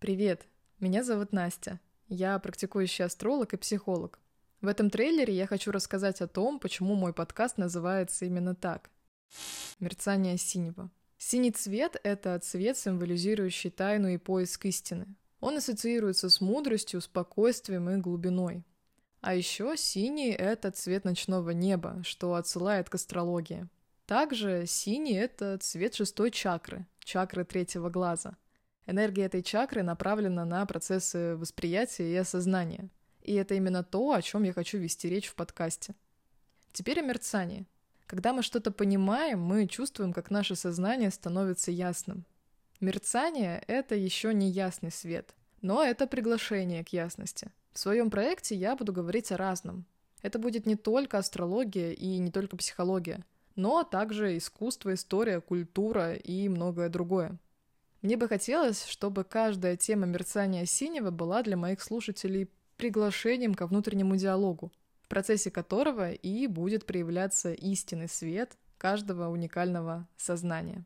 Привет, меня зовут Настя. Я практикующий астролог и психолог. В этом трейлере я хочу рассказать о том, почему мой подкаст называется именно так. Мерцание синего. Синий цвет — это цвет, символизирующий тайну и поиск истины. Он ассоциируется с мудростью, спокойствием и глубиной. А еще синий — это цвет ночного неба, что отсылает к астрологии. Также синий — это цвет шестой чакры, чакры третьего глаза — Энергия этой чакры направлена на процессы восприятия и осознания. И это именно то, о чем я хочу вести речь в подкасте. Теперь о мерцании. Когда мы что-то понимаем, мы чувствуем, как наше сознание становится ясным. Мерцание — это еще не ясный свет, но это приглашение к ясности. В своем проекте я буду говорить о разном. Это будет не только астрология и не только психология, но также искусство, история, культура и многое другое. Мне бы хотелось, чтобы каждая тема мерцания синего была для моих слушателей приглашением ко внутреннему диалогу, в процессе которого и будет проявляться истинный свет каждого уникального сознания.